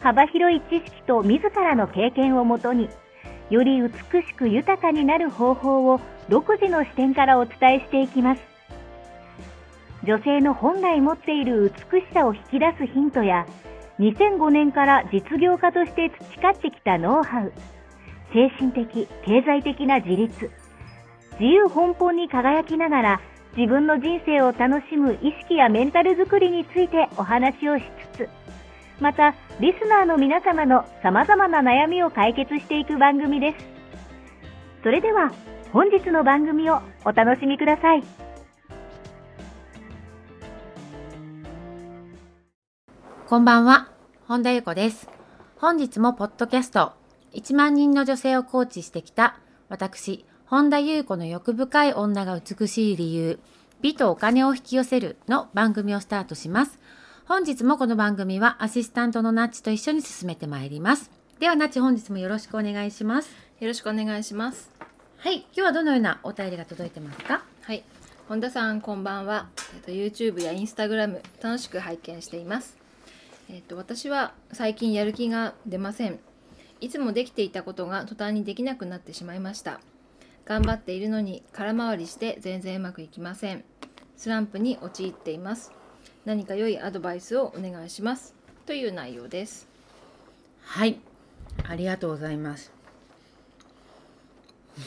幅広い知識と自らの経験をもとに、より美しく豊かになる方法を独自の視点からお伝えしていきます。女性の本来持っている美しさを引き出すヒントや、2005年から実業家として培ってきたノウハウ、精神的、経済的な自立、自由奔放に輝きながら自分の人生を楽しむ意識やメンタルづくりについてお話をしつつ、また、リスナーの皆様の様々な悩みを解決していく番組です。それでは、本日の番組をお楽しみください。こんばんは、本田由子です。本日もポッドキャスト、1万人の女性をコーチしてきた私、本田優子の欲深い女が美しい理由、美とお金を引き寄せるの番組をスタートします。本日もこの番組はアシスタントのナッチと一緒に進めてまいります。ではナッチ本日もよろしくお願いします。よろしくお願いします。はい、今日はどのようなお便りが届いてますか？はい、本田さんこんばんは。えっと YouTube や Instagram 楽しく拝見しています。えっと私は最近やる気が出ません。いつもできていたことが途端にできなくなってしまいました。頑張っているのに空回りして全然うまくいきませんスランプに陥っています何か良いアドバイスをお願いしますという内容です。はい。ありがとうございます。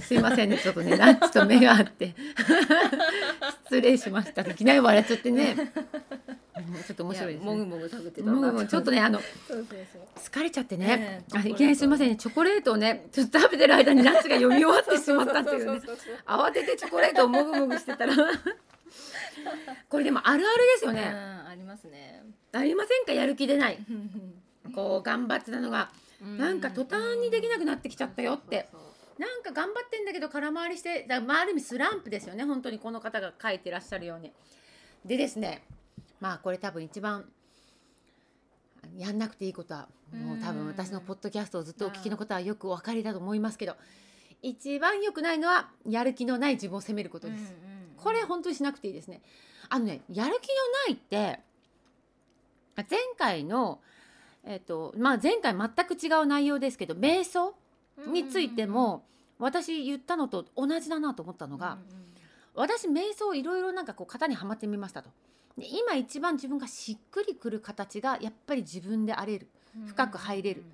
すいませんね。ちょっとねランチと目があって。失礼しました。いきなり笑っちゃってね。ちょっと面白いです、ね、もぐもぐ食べてたもぐもぐちょっとねあの疲れちゃってね、あいきなりすみませんね。チョコレートをねちょっと食べてる間にナッツが読み終わってしまったっていうね。慌ててチョコレートをもぐもぐしてたらこれでもあるあるですよね、ありますね。ありませんか？やる気出ない。こう頑張ってたのが。なんか途端にできなくなってきちゃったよって。なんか頑張ってんだけど空回りしてだまあ、ある意味スランプですよね。本当にこの方が書いてらっしゃるように。でですねまあこれ多分一番やんなくていいことはもう多分私のポッドキャストをずっとお聞きの方はよくお分かりだと思いますけど一番良くないのはやる気のない自分を責めることです。これ本当にしなくていいですね。あのねやる気のないって前回のえっ、ー、とまあ前回全く違う内容ですけど瞑想についても私言ったのと同じだなと思ったのが、私瞑想いろいろなんかこう型にはまってみましたと。で今一番自分がしっくりくる形がやっぱり自分であれる。深く入れる、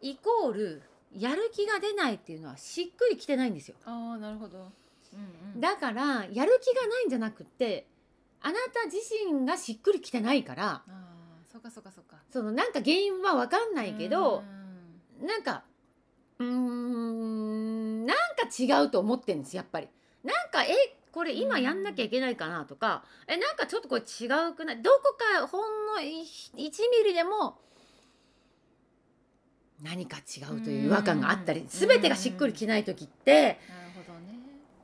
イコールやる気が出ないっていうのはしっくりきてないんですよ。あなるほど、うんうん、だからやる気がないんじゃなくってあなた自身がしっくりきてないからあそうかそうかそうか。そのなんか原因は分かんないけど、うん、なんかうんなんか違うと思ってるんですやっぱり。なんかえこれ今やんなきゃいけないかなとか、えなんかちょっとこれ違うくない？どこかほんの1ミリでも何か違うという違和感があったり全てがしっくりきない時って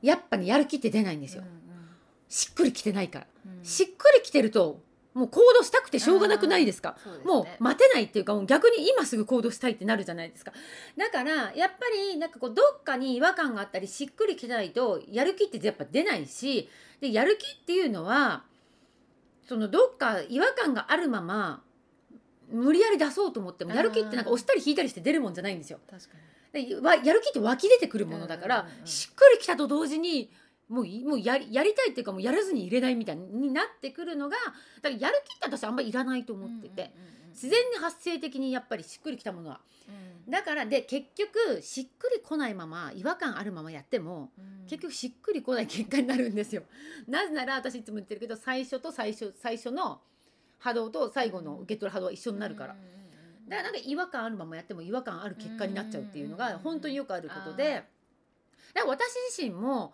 やっぱりやる気って出ないんですよ。しっくりきてないから、しっくりきてるともう行動したくてしょうがなくないですか、ね、もう待てないっていうかもう逆に今すぐ行動したいってなるじゃないですか。だからやっぱりなんかこうどっかに違和感があったりしっくりきてないとやる気ってやっぱ出ないしでやる気っていうのはそのどっか違和感があるまま無理やり出そうと思ってもやる気ってなんか押したり引いたりして出るもんじゃないんですよ。確かに。でやる気って湧き出てくるものだから、しっくりきたと同時にもうもうやりやりたいっていうかもうやらずに入れないみたいになってくるのがだからやる気って私あんまりいらないと思ってて、自然に発生的にやっぱりしっくりきたものは。うん、だからで結局しっくりこないまま違和感あるままやっても、うん、結局しっくりこない結果になるんですよ。なぜなら私いつも言ってるけど最初と最初最初の波動と最後の受け取る波動は一緒になるから。だからなんか違和感あるままやっても違和感ある結果になっちゃうっていうのが本当によくあることで。だから私自身も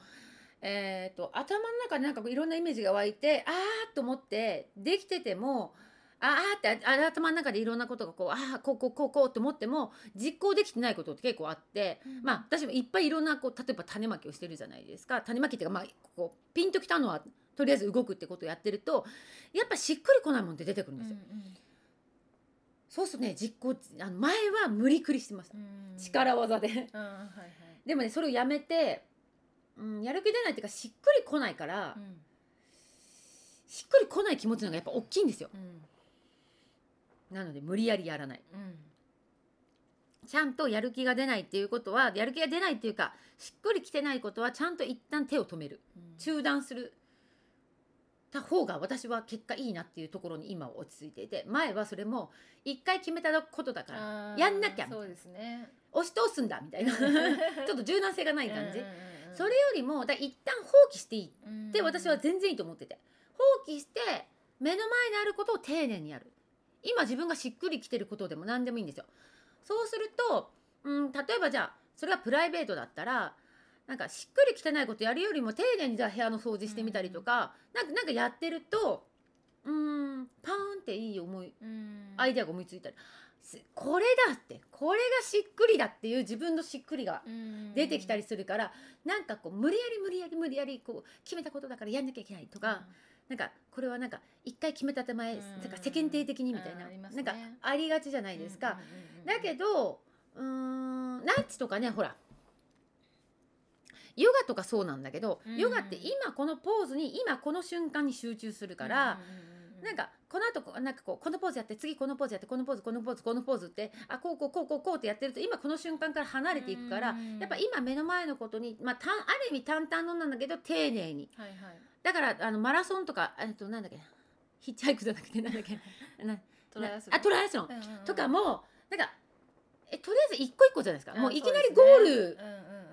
えーと、頭の中でなんかいろんなイメージが湧いてああと思ってできててもあーってあ頭の中でいろんなことがこうああこうこうこうこうって思っても実行できてないことって結構あって、うん。まあ私もいっぱいいろんなこう例えば種まきをしてるじゃないですか。種まきっていうかまあこうピンときたのはとりあえず動くってことをやってるとやっぱしっくりこないもんって出てくるんですよ。そうするとね。実行あの前は無理くりしてました、力技で。うんはいはい。でもねそれをやめて、うん、やる気出ないっていうかしっくりこないから、うん。しっくりこない気持ちの方がやっぱ大きいんですよ。うん。なので無理やりやらない。うん。ちゃんとやる気が出ないっていうことはやる気が出ないっていうかしっくりきてないことはちゃんと一旦手を止める。中断するた方が私は結果いいなっていうところに今は落ち着いていて前はそれも一回決めたことだからやんなきゃそうですね。押し通すんだみたいな。ちょっと柔軟性がない感じ、それよりもだ一旦放棄していいって私は全然いいと思ってて。放棄して目の前にあることを丁寧にやる。今自分がしっくりきてることでも何でもいいんですよ。そうすると、うん、例えばじゃあそれがプライベートだったらなんかしっくりきてないことやるよりも丁寧にじゃあ部屋の掃除してみたりとか、なんかなんかやってるとうーんパーンっていい思いうん。アイデアが思いついたり。すこれだってこれがしっくりだっていう自分のしっくりがうん。出てきたりするから、なんかこう無理やり無理やり無理やりこう決めたことだからやんなきゃいけないとか、なんかこれはなんか一回決めた手前、うん。なんか世間体的にみたいな、ね。なんかありがちじゃないですか。うんうんうんうん。だけどうーんナッチとかねほらヨガとかそうなんだけど、うん。ヨガって今このポーズに今この瞬間に集中するから、なんかこの後なんかこうこのポーズやって次このポーズやってこのポーズこのポーズこのポーズってあこうこうこうこうこうってやってると今この瞬間から離れていくから、うんやっぱ今目の前のことに、まあ、たんある意味淡々のなんだけど丁寧に。はいはい。だからあのマラソンとかえっとなんだっけな。ヒッチハイクじゃなくてなんだっけ な。トライアスロン。あトライアスロンうんうんうん。とかもなんかえとりあえず一個一個じゃないですか、うんもういきなりゴール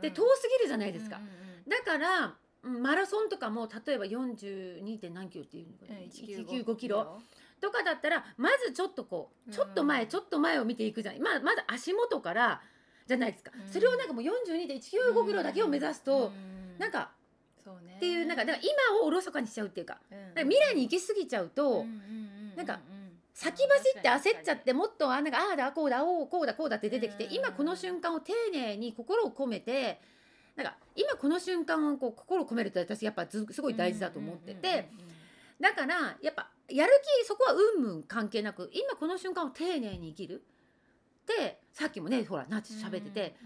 うんうん。うんって遠すぎるじゃないですか、うんうんうん。だからうんマラソンとかも例えば 42. 点何キロっていうのかな、うん195キロ。とかだったらまずちょっとこううん。ちょっと前、ちょっと前を見ていくじゃん。まあまず足元からじゃないですか、うん。それをなんかもう42.195キロだけを目指すと、なんかそうね。っていうなんかだから今をおろそかにしちゃうっていうか。から未来に行き過ぎちゃうと、なんか先走って焦っちゃってもっとあなんかああだこうだおうこうだこうだって出てきて、うん。今この瞬間を丁寧に心を込めてなんか今この瞬間をこう心を込めるって私やっぱずすごい大事だと思ってて、だからやっぱやる気そこは運々関係なく今この瞬間を丁寧に生きるってさっきもねほらナチと喋ってて、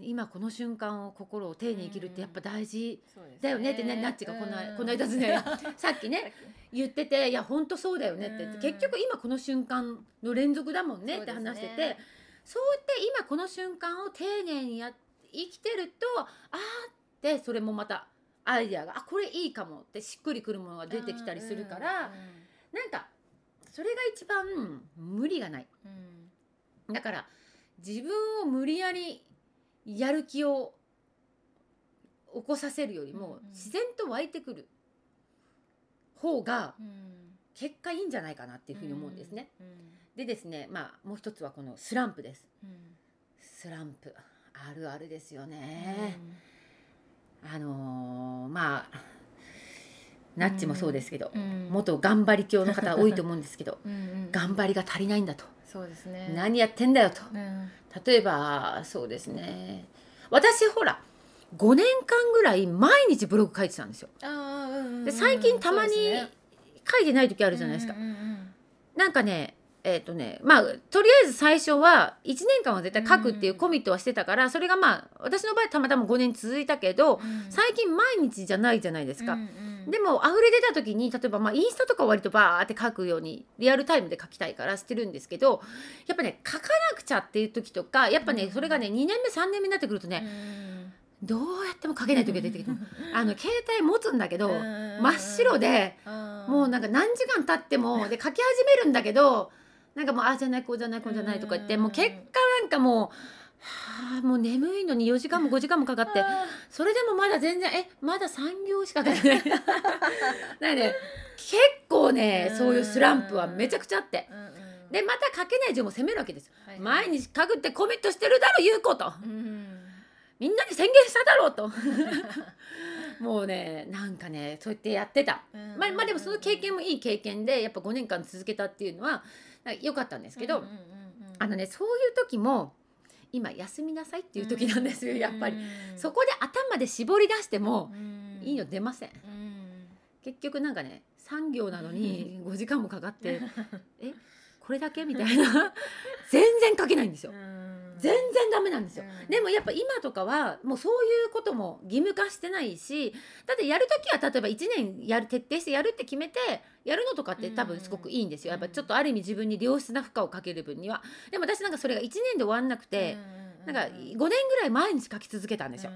今この瞬間を心を丁寧に生きるってやっぱ大事だよねってね、ナッチがこの,、この間ですね さっき。ね言ってていや本当そうだよねって言って、うん。結局今この瞬間の連続だもんねって話しててそう,、やって今この瞬間を丁寧にや生きてるとあーってそれもまたアイデアがあこれいいかもってしっくりくるものが出てきたりするから、なんかそれが一番無理がないだから自分を無理やりやる気を起こさせるよりもうんうん自然と湧いてくる方が結果いいんじゃないかなっていうふうに思うんですね。でですねまあもう一つはこのスランプです。スランプあるあるですよね。あのーまあナッチもそうですけど、元頑張り教の方多いと思うんですけど 頑張りが足りないんだと、そうですね。何やってんだよと。うん。例えばそうですね。私ほら5年間ぐらい毎日ブログ書いてたんですよ。で最近たまに書いてない時あるじゃないですか。うんうんうんなんかねえっ、とねまあとりあえず最初は1年間は絶対書くっていうコミットはしてたから、それがまあ私の場合たまたま5年続いたけど、うん最近毎日じゃないじゃないですか。うんうんでも溢れ出た時に例えばまあインスタとかは割とバーって書くようにリアルタイムで書きたいからしてるんですけどやっぱね書かなくちゃっていう時とかやっぱね、うん。それがね2年目3年目になってくるとね、どうやっても書けない時が出てきて、あの携帯持つんだけど、真っ白で、もうなんかか何時間経っても で書き始めるんだけどなんかもうああじゃないこうじゃないこうじゃないとか言って、うんもう結果なんかもう。はあ、もう眠いのに4時間も5時間もかかってそれでもまだ全然えまだ3行しか書けない。なんかね結構ねうんそういうスランプはめちゃくちゃあって。でまた書けない自分を責めるわけですよ。毎日書くってコミットしてるだろ優子と。みんなに宣言しただろうと。もうねなんかねそうやってやってた、まあまあでもその経験もいい経験でやっぱ5年間続けたっていうのは良かったんですけど、あのねそういう時も今休みなさいっていう時なんですよ、やっぱり、そこで頭で絞り出してもいいの出ません、結局なんかね3行なのに5時間もかかって えこれだけ？みたいな。全然書けないんですよ。全然ダメなんですよ、うん、でもやっぱ今とかはもうそういうことも義務化してないしだってやる時は例えば1年やる徹底してやるって決めてやるのとかって多分すごくいいんですよ。やっぱちょっとある意味自分に良質な負荷をかける分には。でも私なんかそれが1年で終わんなくてなんか5年ぐらい毎日書き続けたんですよ。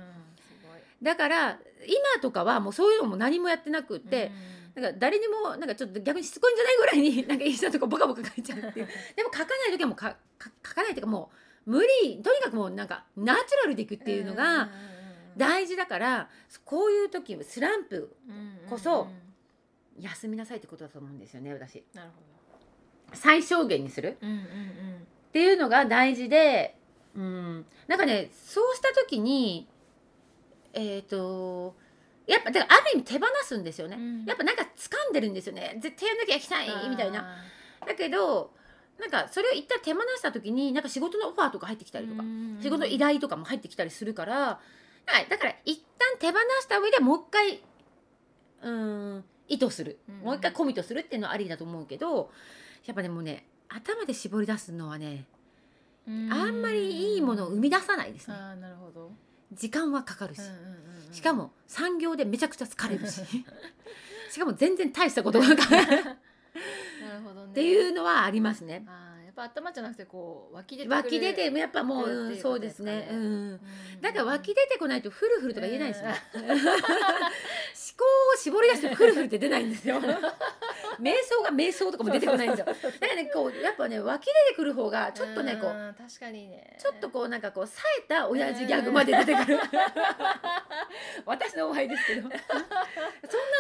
だから今とかはもうそういうのも何もやってなくって、なんか誰にもなんかちょっと逆にしつこいん。じゃないぐらいになんかインスタとかボカボカ書いちゃうっていうでも書かない時はもうか書かないというかもう無理とにかくもうなんかナチュラルでいくっていうのが大事だからこういう時スランプこそ休みなさいってことだと思うんですよね私。なるほど。最小限にする、っていうのが大事で、うん、なんかねそうした時にえっ、ー、とやっぱだからある意味手放すんですよね、うん、やっぱなんか掴んでるんですよね絶対やんなきゃいけないみたいな。だけどなんかそれを一旦手放した時になんか仕事のオファーとか入ってきたりとか仕事の依頼とかも入ってきたりするからだから一旦手放した上でもう一回うん意図する。もう一回コミットするっていうのはありだと思うけどやっぱでもね頭で絞り出すのはねあんまりいいものを生み出さないですね。なるほど。時間はかかるし、しかも産業でめちゃくちゃ疲れるし。しかも全然大したことがなるほど、ね、っていうのはありますね。あやっぱ頭じゃなくてこう湧き出て湧き出てやっぱもう、うん、そうですね。うん。だから湧き出てこないとフルフルとか言えないですね。思考を絞り出してフルフルって出ないんですよ。瞑想が瞑想とかも出てこないんですよ。だからねこうやっぱね湧き出てくる方がちょっとねこう確かにねちょっとこうなんかこう冴えた親父ギャグまで出てくる。私の場合ですけど、そんな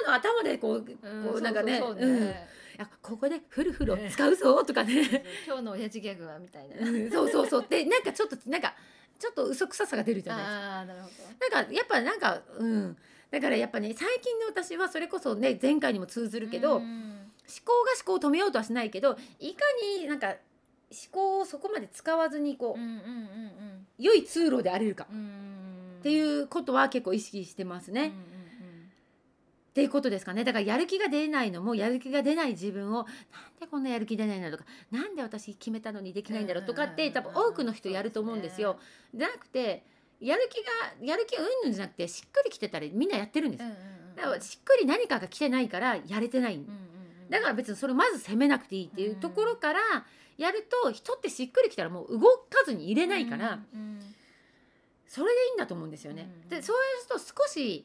の頭でこうこうなんかね。うんあここでフルフルを使うぞとかね。今日の親父ギャグはみたいな、そうそうそう。でなんかちょっとなんかちょっと嘘くささが出るじゃないですか。あなるほど。なんかやっぱなんかうん。だからやっぱね最近の私はそれこそね前回にも通ずるけど、思考が思考を止めようとはしないけどいかになんか思考をそこまで使わずにこう,、うんうんうんうん、良い通路であれるかっていうことは結構意識してますね。うんうんっていうことですかねだからやる気が出ないのもやる気が出ない自分をなんでこんなやる気出ないんだとかなんで私決めたのにできないんだろうとかって多分多くの人やると思うんですよ。じゃなくてやる気がやる気うんぬんじゃなくてしっくりきてたらみんなやってるんです。だからしっくり何かが来てないからやれてない。だから別にそれをまず責めなくていいっていうところからやると人ってしっくりきたらもう動かずに入れないからそれでいいんだと思うんですよね。でそうすると少し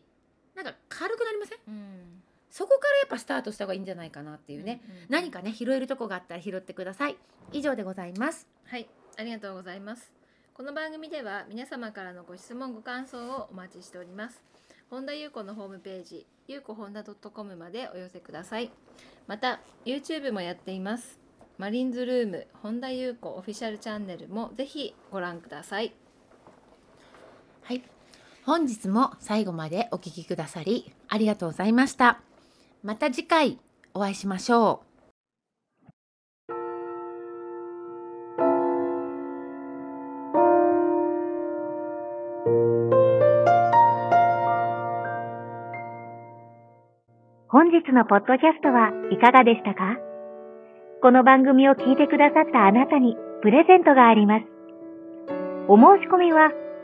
なんか軽くなりません、うん、そこからやっぱスタートした方がいいんじゃないかなっていうね、うんうんうん、何かね拾えるとこがあったら拾ってください。以上でございます。はい。ありがとうございます。この番組では皆様からのご質問ご感想をお待ちしております。本田裕子のホームページゆうこ本田 .com までお寄せください。また YouTube もやっています。マリンズルーム本田裕子オフィシャルチャンネルもぜひご覧ください。はい本日も最後までお聴きくださりありがとうございました。また次回お会いしましょう。本日のポッドキャストはいかがでしたか？この番組を聞いてくださったあなたにプレゼントがあります。お申し込みは